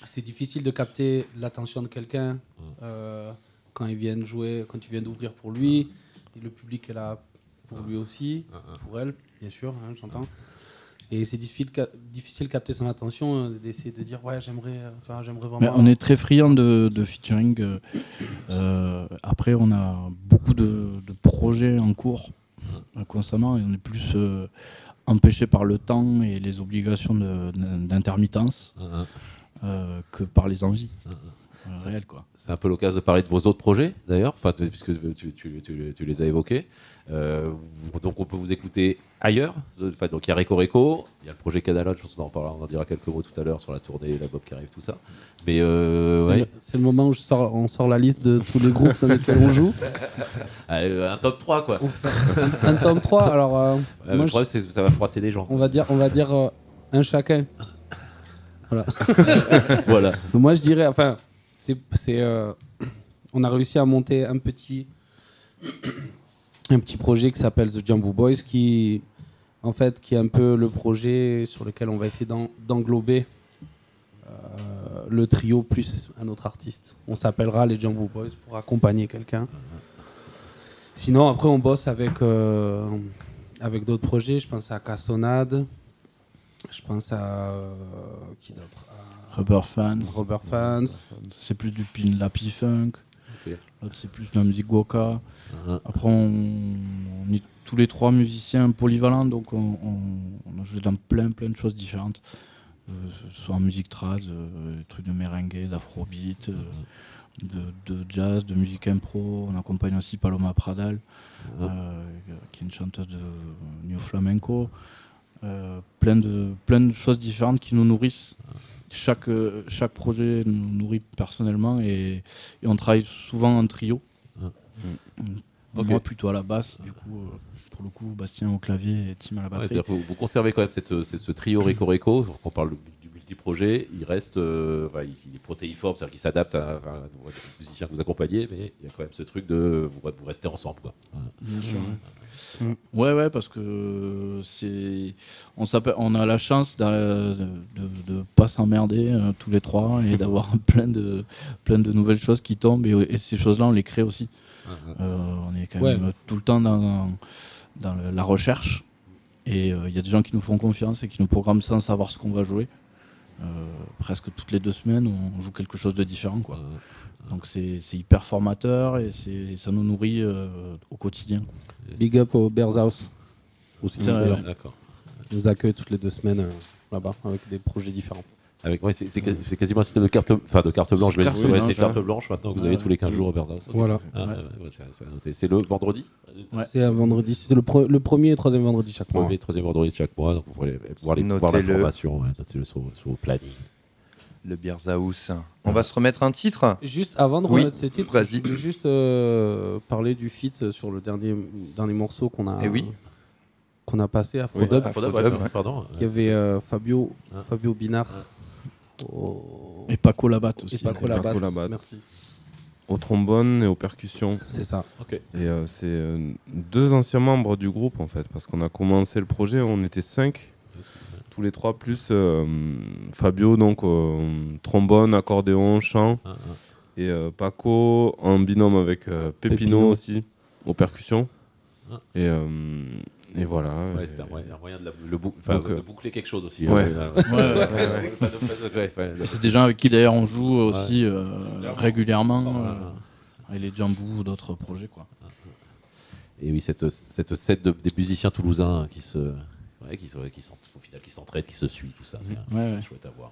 C'est difficile de capter l'attention de quelqu'un euh, quand ils viennent jouer, quand tu viens d'ouvrir pour lui. Et le public est là pour lui aussi, pour elle, bien sûr, hein, j'entends. Et c'est difficile, difficile de capter son attention, euh, d'essayer de dire ouais j'aimerais, euh, enfin, j'aimerais Mais vraiment. on est très friand de, de featuring. euh, après, on a beaucoup de, de projets en cours euh, constamment et on est plus euh, empêché par le temps et les obligations d'intermittence euh, que par les envies euh. Quoi. C'est un peu l'occasion de parler de vos autres projets, d'ailleurs, enfin, tu- puisque tu, tu- tu- tu les as évoqués. Euh, donc, on peut vous écouter ailleurs. Enfin, donc, il y a Reco Reco, il y a le projet Canalone, je pense qu'on en, parlera, on en dira quelques mots tout à l'heure sur la tournée, la Bob qui arrive, tout ça. Mais euh, c'est, ouais. le, c'est le moment où je sors, on sort la liste de tous les groupes dans lesquels on joue. Allez, un top 3, quoi. Un, un tome 3, alors. euh, Ouais, moi, le je- c'est que ça va froisser des gens. on va dire, on va dire euh, un chacun. Voilà. Voilà. Moi, je dirais, enfin, euh, on a réussi à monter un petit, projet qui s'appelle The Jumbo Boys, qui, en fait, qui est un peu le projet sur lequel on va essayer d'en- d'englober euh, le trio plus un autre artiste. On s'appellera les Jumbo Boys pour accompagner quelqu'un. Sinon, après, on bosse avec, euh, avec d'autres projets. Je pense à Cassonade. Je pense à. qui d'autre? Rubber Fans. Rubber Fans. C'est plus du pin la funk. Ok. L'autre, c'est plus de la musique goka. Mhm. Après, on, on est tous les trois musiciens polyvalents, donc on, on- on a joué dans plein, plein de choses différentes. Euh, soit en musique trad, euh, des trucs de merengue, d'afrobeat, euh, de, de jazz, de musique impro. On accompagne aussi Paloma Pradal, euh, qui est une chanteuse de New Flamenco. Plein, de, plein de choses différentes qui nous nourrissent. Chaque, euh, chaque projet nous nourrit personnellement et, et on travaille souvent en trio. Ok. Moi plutôt à la basse, du coup, euh, pour le coup, Bastien au clavier et Tim à la batterie. vous, vous conservez quand même cette, cette- ce trio Reco, quand on parle du multi-projet, il reste, euh, enfin, il, il est protéiforme, c'est-à-dire qu'il s'adapte à, enfin, aux musiciens que vous accompagnez, mais il y a quand même ce truc de vous, vous restez ensemble. Quoi. Voilà. Bien sûr, ouais. Ouais, ouais, parce que c'est, on a la chance de ne pas s'emmerder euh, tous les trois et d'avoir plein de, plein de nouvelles choses qui tombent et, et ces choses-là, on les crée aussi. Euh, on est quand Ouais. même tout le temps dans, dans la recherche et euh, il y a des gens qui nous font confiance et qui nous programment sans savoir ce qu'on va jouer. Euh, presque toutes les deux semaines, on joue quelque chose de différent, quoi. Donc c'est hyper formateur et c'est- ça nous nourrit euh, au quotidien. Big up au Bears House. Aussi. D'accord. Nous accueillent toutes les deux semaines euh, là-bas avec des projets différents. Avec, ouais, c'est, c'est quasi- c'est quasiment un système de carte, enfin de carte blanche. Carte c'est carte blanche maintenant que vous avez ouais. tous les 15 jours au Berzaus. Voilà. Ah, ouais, ouais, ouais, c'est, le vendredi Ouais. C'est un vendredi. C'est le, pre- le premier et troisième vendredi chaque mois. Premier et troisième vendredi de chaque mois. Donc vous pourrez voir, les, voir l'information. Ouais, notez-le sur, sur vos plannings. Le Bierzaus. On va se remettre un titre. Juste avant de Oui, remettre ces titres, je voulais juste euh, parler du feat sur le dernier, dernier morceau qu'on a, Eh oui. qu'on a passé à Oui, ouais, pardon. Il y avait euh, Fabio, Ah. Fabio Binard au- Et Paco Labatte et aussi. Paco. Merci. Au trombone et aux percussions. C'est ça. Et euh, c'est euh, deux anciens membres du groupe en fait, parce qu'on a commencé le projet, on était cinq, tous les trois, plus euh, Fabio, donc euh, trombone, accordéon, chant, Ah, ah. et euh, Paco en binôme avec euh, Pépino, Pépino. aussi, aux percussions. Ah. Et, euh, et voilà. Ouais, c'est un moyen, un moyen de, la- le bou- enfin, Donc, de boucler quelque chose aussi. ouais. hein, C'est des gens avec qui d'ailleurs on joue aussi euh, régulièrement. Euh, et les Jambou ou d'autres projets quoi. Et oui, cette, cette set de- des musiciens toulousains qui se, ouais, qui, qui, au final, qui s'entraident, qui se suivent, tout ça, c'est Ouais, ouais. chouette à voir.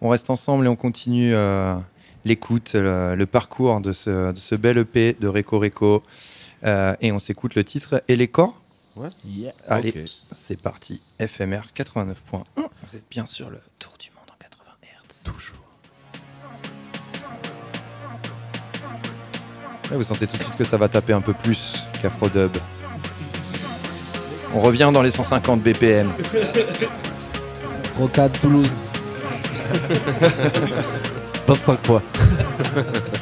On reste ensemble et on continue euh, l'écoute, le, le parcours de ce, de ce bel EP de Reco Reco. Euh, et on s'écoute le titre Et les corps Yeah. Allez, c'est parti. FMR 89.1. Vous êtes bien sur le tour du monde en 80 Hz. Toujours. Ouais, vous sentez tout de suite que ça va taper un peu plus qu'Afrodub. On revient dans les 150 BPM. Rocade Toulouse. 25 fois.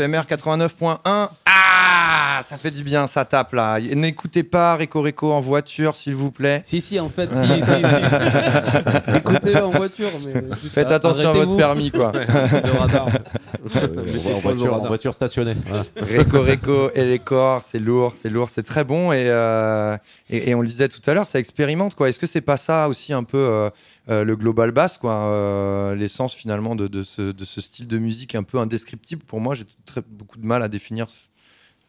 FMR 89.1. Ah, ça fait du bien, ça tape là. N'écoutez pas Rico Rico en voiture, s'il vous plaît. Si, si, en fait, si, si, si. Écoutez-le en voiture, mais juste Faites attention à votre permis, quoi. Le radar. Euh, en, voiture, en voiture stationnée. Voilà. Rico Rico et les corps, c'est lourd, c'est lourd, c'est très bon. Et, euh, et, et on le disait tout à l'heure, ça expérimente. quoi. Est-ce que c'est pas ça aussi un peu euh, euh, le global bass, quoi, euh, l'essence finalement de, de ce, de ce style de musique un peu indescriptible Pour moi, j'ai très, beaucoup de mal à définir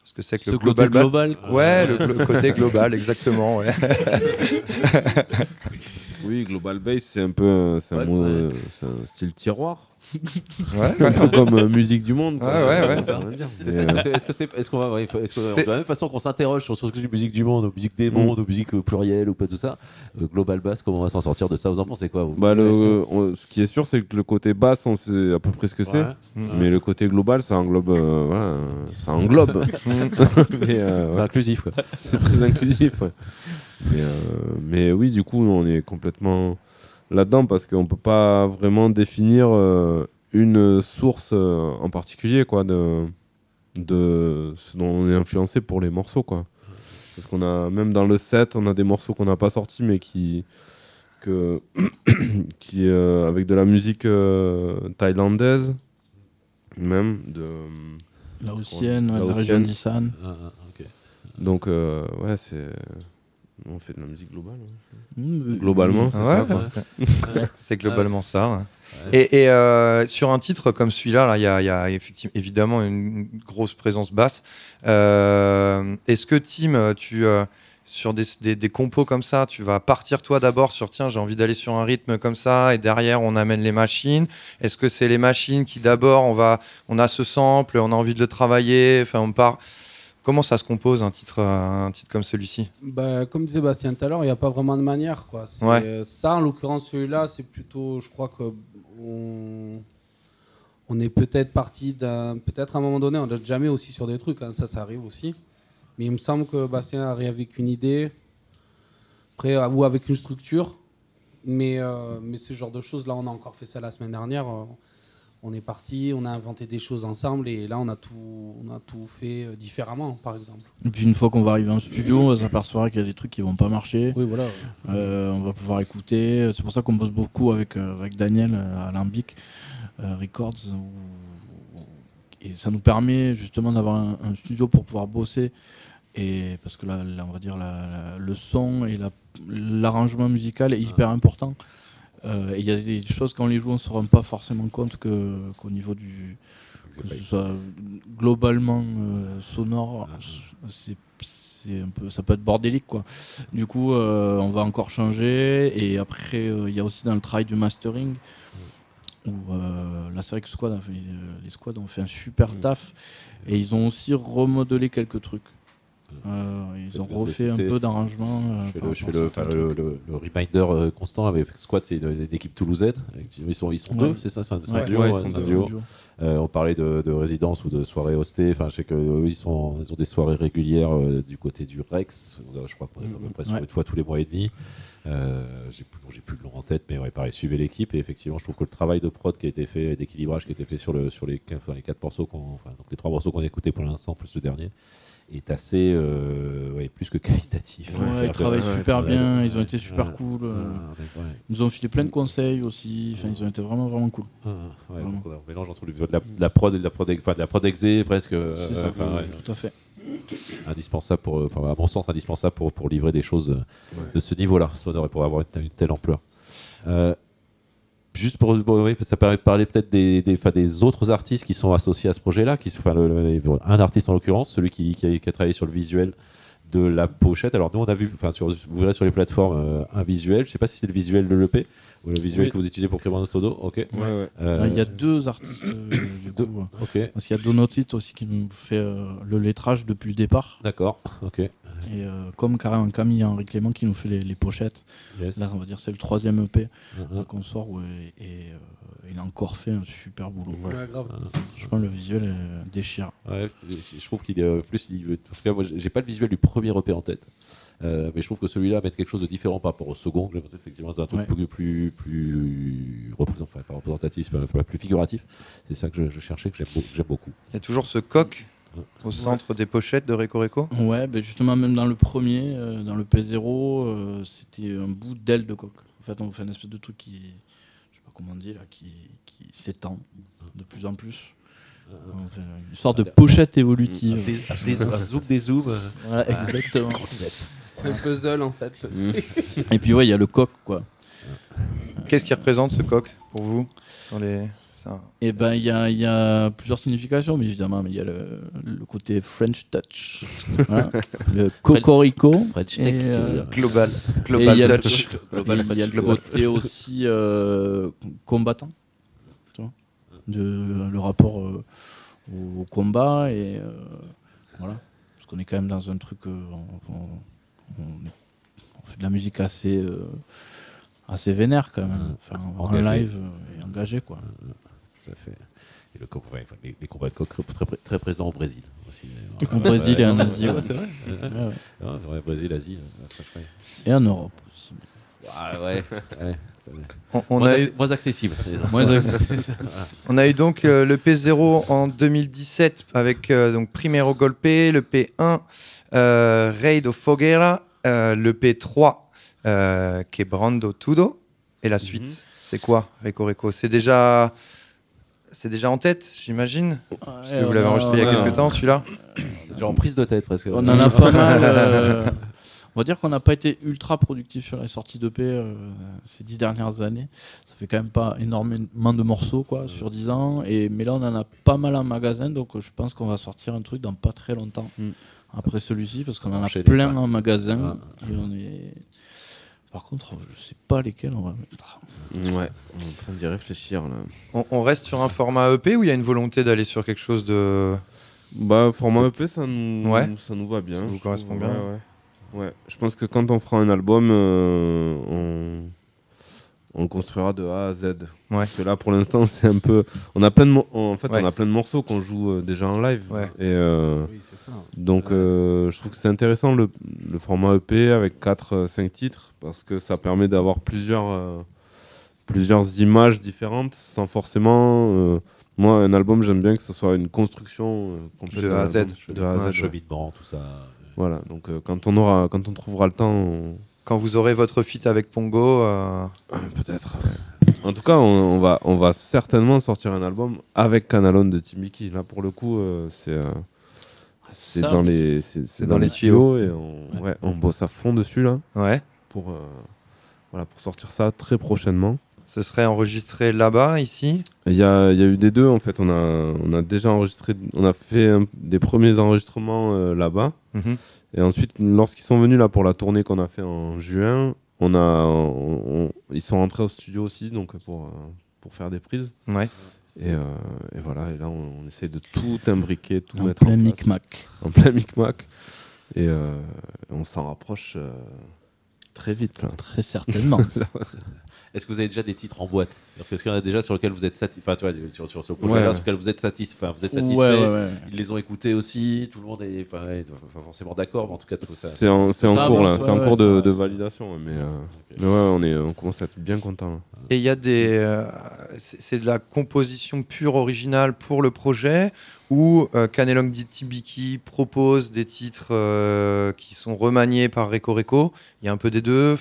ce que c'est que Ce le côté global bass. global, quoi. Ouais, le, côté global, exactement. ouais. Oui, Global Bass, c'est un peu un- c'est un, Ouais, mot, ouais. euh, c'est un style tiroir. Ouais, Un peu comme euh, musique du monde. quoi. Ouais, ouais, ouais. Ça veut dire. Est-ce Mais, que euh, c'est- est-ce que c'est, est-ce qu'on va, ouais, est-ce que- de la même façon qu'on s'interroge sur ce que c'est musique du monde, ou musique des Mm. mondes, ou musique euh, plurielle, ou pas tout ça, euh, global bass, comment on va s'en sortir de ça Vous en pensez quoi vous? Bah, le, on- ce qui est sûr, c'est que le côté basse, on sait à peu près ce que c'est. Ouais. Mais le côté global, ça englobe. euh, voilà, ça englobe. mais, euh, C'est ouais, inclusif quoi. c'est très inclusif. ouais. Mais, euh, mais oui, du coup, on est complètement là-dedans parce qu'on peut pas vraiment définir euh, une source euh, en particulier quoi, de, de ce dont on est influencé pour les morceaux. Quoi. Parce qu'on a, même dans le set, on a des morceaux qu'on n'a pas sortis mais qui. Que, qui euh, avec de la musique euh, thaïlandaise, même de. Laotienne, ouais, de la région d'Isan. Ah, ah. Donc, euh, ouais, c'est. On fait de la musique globale. ouais. Mmh, Globalement, c'est Ouais, ça. c'est- globalement ça. ouais. Et, et, euh, sur un titre comme celui-là, là, il y a, il y a effectivement, évidemment une grosse présence basse. Euh, Est-ce que Tim, tu euh, sur des, des- des compos comme ça, tu vas partir toi d'abord sur tiens, j'ai envie d'aller sur un rythme comme ça, et derrière on amène les machines. Est-ce que c'est les machines qui d'abord on va, on a ce sample, on a envie de le travailler, enfin on part. Comment ça se compose un titre, euh, un titre comme celui-ci? Bah, comme disait Bastien tout à l'heure, il n'y a pas vraiment de manière. Quoi. Ouais. euh, ça, en l'occurrence, celui-là, c'est plutôt, je crois que on, on est peut-être parti d'un. Peut-être à un moment donné, on n'a jamais aussi sur des trucs, hein, ça, ça arrive aussi. Mais il me semble que Bastien arrive avec une idée, après, euh, ou avec une structure. Mais, euh, mais ce genre de choses, là, on a encore fait ça la semaine dernière. euh, on est parti, on a inventé des choses ensemble, et là, on a tout, on a tout fait euh, différemment, par exemple. Et puis une fois qu'on va arriver en studio, on va s'apercevoir qu'il y a des trucs qui vont pas marcher. Oui, voilà. Euh, on va pouvoir écouter. C'est pour ça qu'on bosse beaucoup avec, euh, avec Daniel à euh, Records. où- et ça nous permet justement d'avoir un, un studio pour pouvoir bosser. Et parce que là, là, on va dire la- la- le son et la- l'arrangement musical est hyper important. Euh, et il y a des choses quand on les joue, on ne se rend pas forcément compte que qu'au niveau du que ce soit globalement euh, sonore, c'est c'est un peu ça peut être bordélique quoi. Du coup, euh, on va encore changer. Et après il y a aussi dans le travail du mastering où euh, là c'est vrai que Squad a fait, les squads ont fait un super taf. Et ils ont aussi remodelé quelques trucs. Euh, ils ont refait un peu d'arrangement. euh, Je fais le, le, certains enfin, le, le- le reminder euh, constant avec Squad, c'est une, une équipe toulousaine. Ils sont, ils sont Ouais. deux, c'est ça? C'est un, duo, Ouais, ils ouais, sont c'est un deux. duo. duo. Euh, on parlait de, de résidence ou de soirée hostée. Enfin, je sais qu'eux, ils, sont, ils ont des soirées régulières euh, du côté du Rex. Je crois qu'on est à peu près sur Ouais. une fois tous les mois et demi. Euh, j'ai plus, plus le nom en tête, mais ouais, pareil, suivez l'équipe. Et effectivement, je trouve que le travail de prod qui a été fait, et d'équilibrage qui a été fait sur, le, sur les, enfin, les quatre morceaux, qu'on, enfin, donc les trois morceaux qu'on a écoutés pour l'instant, plus le dernier, est assez, euh, ouais, plus que qualitatif. Ouais, ils travaillent ouais, super bien, ouais, ils ont été super ouais, cool. euh, ouais, ouais, ouais. Ils nous ont filé plein de conseils aussi. Enfin, ils ont été vraiment vraiment cool. Vraiment. on mélange entre le- de la, de la prod et de la prod, enfin, de la prod exé presque. euh, C'est ça, enfin, tout à fait. indispensable pour, enfin, à mon sens, indispensable pour, pour livrer des choses de, de ce niveau-là, sonore et pour avoir une, telle- une telle ampleur. Euh, juste pour, oui, ça permet de parler peut-être des, des, des autres artistes qui sont associés à ce projet-là, qui, enfin, le- le- un artiste en l'occurrence, celui qui, qui a, qui a travaillé sur le visuel de la pochette. Alors nous on a vu, enfin sur, vous verrez sur les plateformes euh, un visuel. Je sais pas si c'est le visuel de l'EP ou le visuel Oui. que vous utilisez pour créer Todo. Ok. Ouais, ouais. Euh, Il y a deux artistes euh, du deux. coup. Ok. Parce qu'il y a Donotit aussi qui nous fait euh, le lettrage depuis le départ. D'accord. Ok. Et euh, comme carrément Camille et Henri Clément qui nous fait les, les pochettes. Yes. Là, on va dire c'est le troisième EP Mhm. qu'on sort ouais, et euh, il a encore fait un super boulot. Ouais, grave. Je pense que le visuel euh, déchire. Ouais, je trouve qu'il est euh, plus. il- en tout cas, moi, j'ai pas le visuel du premier EP en tête. Euh, mais je trouve que celui-là met quelque chose de différent par rapport au second. que effectivement c'est un truc Ouais. plus, plus, plus représent- enfin, pas représentatif, c'est pas- pas- plus figuratif. C'est ça que je, je cherchais, que j'aime beau- que j'aime beaucoup. Il y a toujours ce coq au centre des pochettes de Reco Reco. Ouais, ben justement, même dans le premier, euh, dans le P0, euh, c'était un bout d'aile de coque. En fait, on fait une espèce de truc qui, je sais pas comment on dit, là, qui, qui s'étend de plus en plus. Une sorte de pochette évolutive. Des, des, des. Voilà, exactement. C'est un puzzle en fait. truc. Et puis, ouais, il y a le coq, quoi. Qu'est-ce qui représente ce coq pour vous dans les... ça- Et ben, il y a, il y a plusieurs significations, mais évidemment, il y a le, le côté French touch, Voilà. le cocorico, French et, euh. Global, et global il y a le- touch. Global et il y a French le global. côté aussi euh, combattant, tu vois, de, le rapport euh, au, au combat et euh, voilà, parce qu'on est quand même dans un truc, euh, on, fait de la musique assez euh, assez vénère quand même, enfin, en Engagé. live euh, et engagé quoi. Tout à fait. Et le ouais, les, les combats de coq très, très présents au Brésil aussi. Au Brésil et en Asie, ouais, c'est vrai. Ouais, ouais. Ouais, Brésil, Asie. euh. Et en Europe aussi. Ah ouais. ouais. On, on moins, a, moins accessible. Moins accessible. on a eu donc euh, le P0 en 2017 avec euh, donc Primero Golpe, le P1 euh, Rei do Fogueira, euh, le P3 euh, Quebrando Tudo et la suite. C'est quoi Reco Reco C'est déjà c'est déjà en tête, j'imagine. Parce que vous l'avez enregistré il y a quelques temps, celui-là. C'est genre en prise de tête presque. On en a pas mal. euh, on va dire qu'on n'a pas été ultra productif sur la sortie d'EP euh, ces dix dernières années. Ça fait quand même pas énormément de morceaux quoi, sur 10 ans. Et, mais là, on en a pas mal en magasin. Donc, euh, je pense qu'on va sortir un truc dans pas très longtemps Mm. après celui-ci. Parce qu'on en a plein en magasin. Ah. Et on est... Par contre, je sais pas lesquels on va mettre. Ouais, on est en train d'y réfléchir là. On, on reste sur un format EP ou il y a une volonté d'aller sur quelque chose de. Bah, format EP, ça nous, Ouais. ça nous va bien. Ça vous correspond trouve. bien. Ouais, ouais. Ouais. Je pense que quand on fera un album, euh, on... on le construira de A à Z. Parce que là, pour l'instant, c'est un peu. On a plein de, mo- en fait, Ouais. on a plein de morceaux qu'on joue euh, déjà en live. Ouais. Et euh, Oui, c'est ça. donc, euh, je trouve que c'est intéressant le, le format EP avec 4-5 titres parce que ça permet d'avoir plusieurs, euh, plusieurs images différentes sans forcément. euh, moi, un album, j'aime bien que ce soit une construction euh, complète De A à Z. De A à Z, tout ça. Voilà, donc euh, quand, on aura, quand on trouvera le temps, on- Quand vous aurez votre feat avec Pongo. euh, peut-être. En tout cas, on, on va, on va certainement sortir un album avec Canalone de Timiki. Là, pour le coup, euh, c'est euh, dans les, c'est, dans dans les tuyaux et on, ouais, on bosse à fond dessus là Ouais. pour, euh, voilà, pour sortir ça très prochainement. Ce serait enregistré là-bas, ici? Il y a, il y a eu des deux en fait. On a, on a déjà enregistré, on a fait un- des premiers enregistrements euh, là-bas. Mhm. Et ensuite, lorsqu'ils sont venus là pour la tournée qu'on a fait en juin, on a, on- on- ils sont rentrés au studio aussi, donc pour, euh, pour faire des prises. Ouais. Et, euh, et voilà, et là on, on essaye de tout imbriquer, tout En mettre plein en place. micmac. En plein micmac. Et euh, on s'en rapproche euh, très vite. Là. Très certainement. Est-ce que vous avez déjà des titres en boîte? Est-ce qu'il y en a déjà sur lesquels vous êtes satisfait Enfin, tu vois, sur, sur ce projet-là, Ouais. sur lequel vous êtes satisfait enfin, Vous êtes satisfait ouais, ouais. Ils les ont écoutés aussi. Tout le monde est pas, ouais, pas forcément d'accord, mais en tout cas, tout ça. C'est en, c'est en Ça cours là, ouais, c'est en ouais, cours de, de validation. Mais, euh, mais ouais, on, est, on commence à être bien content. Et il y a des. euh, c'est c'est de la composition pure originale pour le projet ou euh, Canelong dit Tibiki propose des titres euh, qui sont remaniés par Reco Reco. Il y a un peu des deux.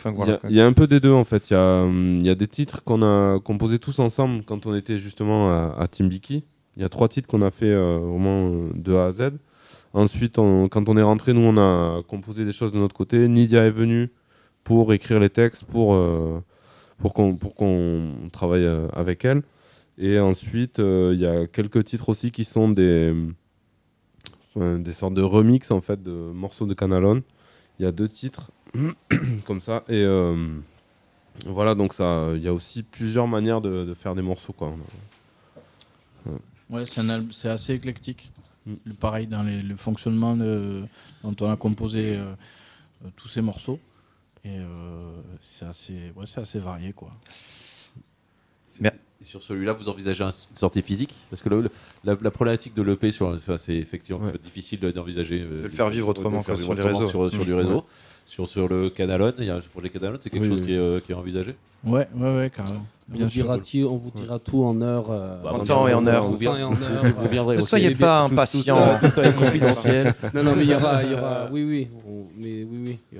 Il y, a, un peu des deux en fait. Il y a, des titres qu'on a composés tous ensemble quand on était justement à, Timbiki. Il y a trois titres qu'on a fait euh, vraiment euh, de A à Z. Ensuite, quand on est rentré, nous on a composé des choses de notre côté. Nidia est venue pour écrire les textes, pour, euh, pour qu'on travaille avec elle. Et ensuite, euh, il y a quelques titres aussi qui sont des, euh, des sortes de remix en fait de morceaux de Canalone. Il y a deux titres comme ça et euh, voilà donc ça il y a aussi plusieurs manières de, de faire des morceaux quoi. Ouais, c'est un al- c'est assez éclectique. Mm. Le- Pareil dans les- le fonctionnement de- dont on a composé euh, tous ces morceaux. Et euh, c'est assez, ouais, c'est assez varié. Quoi. Sur celui-là, vous envisagez un- une sortie physique Parce que le- le- la, la problématique de l'EP, c'est effectivement Ouais. difficile de- d'envisager. euh, De le faire vivre autrement faire que vivre sur réseaux. Sur, sur du réseau. Ouais. Sur, sur le Canalone, il y a un projet Canalone, c'est quelque Oui, chose oui. qui est, euh, qui est envisagé Ouais, ouais, ouais, carrément. On Bien sûr. dira on vous dira tout en heure. euh, Bah, En temps et en heure. Vous temps et en heure. Vous viendrez Ne aussi. soyez pas ça est confidentiel. Non, non, mais il y aura, il y aura, oui, oui, on- mais oui, oui,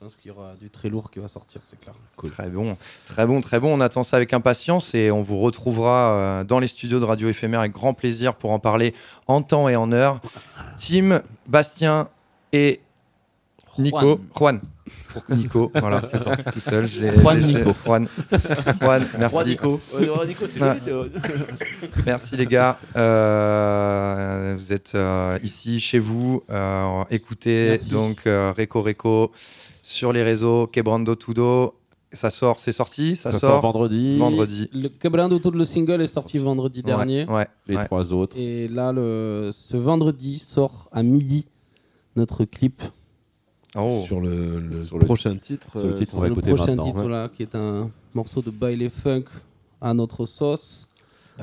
pense qu'il y aura du très lourd qui va sortir, c'est clair. Très bon, très bon, très bon. On attend ça avec impatience et on vous retrouvera euh, dans les studios de Radio Éphémère avec grand plaisir pour en parler en temps et en heure. Tim, Bastien et Nico. Juan. Pour Nico, voilà, c'est sorti tout seul. Juan Nico. Juan. Juan, merci. Nico. C'est Ah. euh. Merci les gars. Euh, vous êtes euh, ici chez vous. Euh, écoutez Merci. donc euh, Reco Reco sur les réseaux, Quebrando Tudo. Ça sort, c'est sorti, ça, Ça sort vendredi. vendredi. Le Quebrando tout le single est sorti vendredi dernier. Ouais, ouais, Les ouais. trois autres. Et là, le, ce vendredi sort à midi notre clip. Oh. Sur le, le Sur le- prochain titre. sur le euh, titre, on va le prochain maintenant. titre, ouais. là, qui est un morceau de baile funk à notre sauce.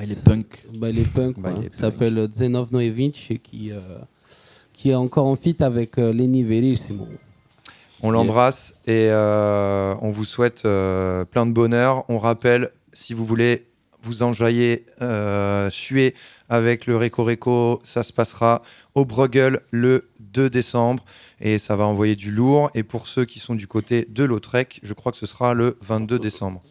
Il est punk. Baile Baile funk. qui s'appelle Zenov Noevich et qui, euh, qui est encore en feat avec euh, Lenny Verissimo. On l'embrasse et euh, on vous souhaite euh, plein de bonheur. On rappelle, si vous voulez vous enjoyer, euh, suer avec le Reco Reco, ça se passera au Bruegel le 2 décembre et ça va envoyer du lourd. Et pour ceux qui sont du côté de Lautrec, je crois que ce sera le 22 décembre,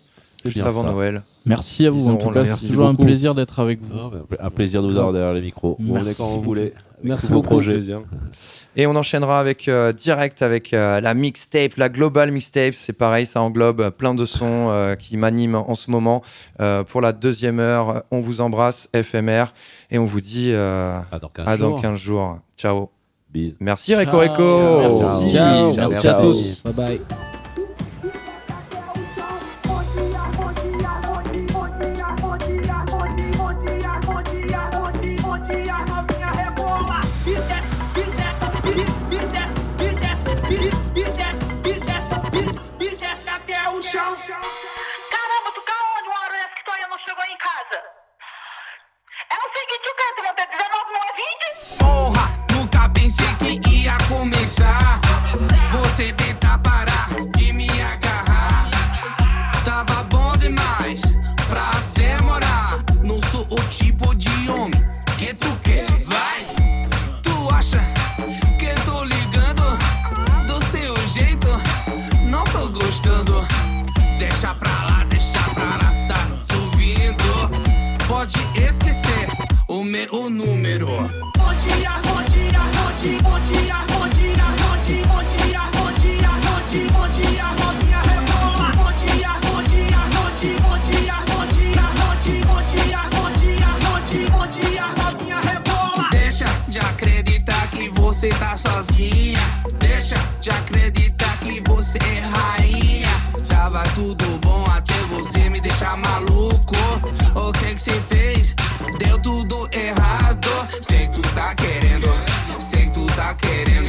C'est juste bien avant ça. Noël. Merci à Ils vous. En tout cas, c'est toujours un plaisir d'être avec vous. Non, Un plaisir de vous avoir derrière les micros. Vous Merci venez quand vous voulez. Merci Tous vos beaucoup. projets. Et on enchaînera avec euh, direct avec euh, la mixtape, la global mixtape. C'est pareil, ça englobe euh, plein de sons euh, qui m'animent en ce moment. Euh, pour la deuxième heure, on vous embrasse, FMR, et on vous dit dans 15 à dans jours. 15 jours. Ciao. Merci Reco Reco. Merci. Ciao, Ciao. merci à tous. Bye bye. Pensei que ia começar. Você tentar parar de me agarrar. Tava bom demais pra demorar. Não sou o tipo de homem que tu quer, vai. Tu acha que tô ligando do seu jeito? Não tô gostando. Deixa pra lá, deixa pra lá, tá ouvindo? Pode esquecer o meu número. Você tá sozinha. Deixa de acreditar que você é rainha. Tava tudo bom até você me deixar maluco. O que que você fez? Deu tudo errado. Sei que tu tá querendo, sei que tu tá querendo,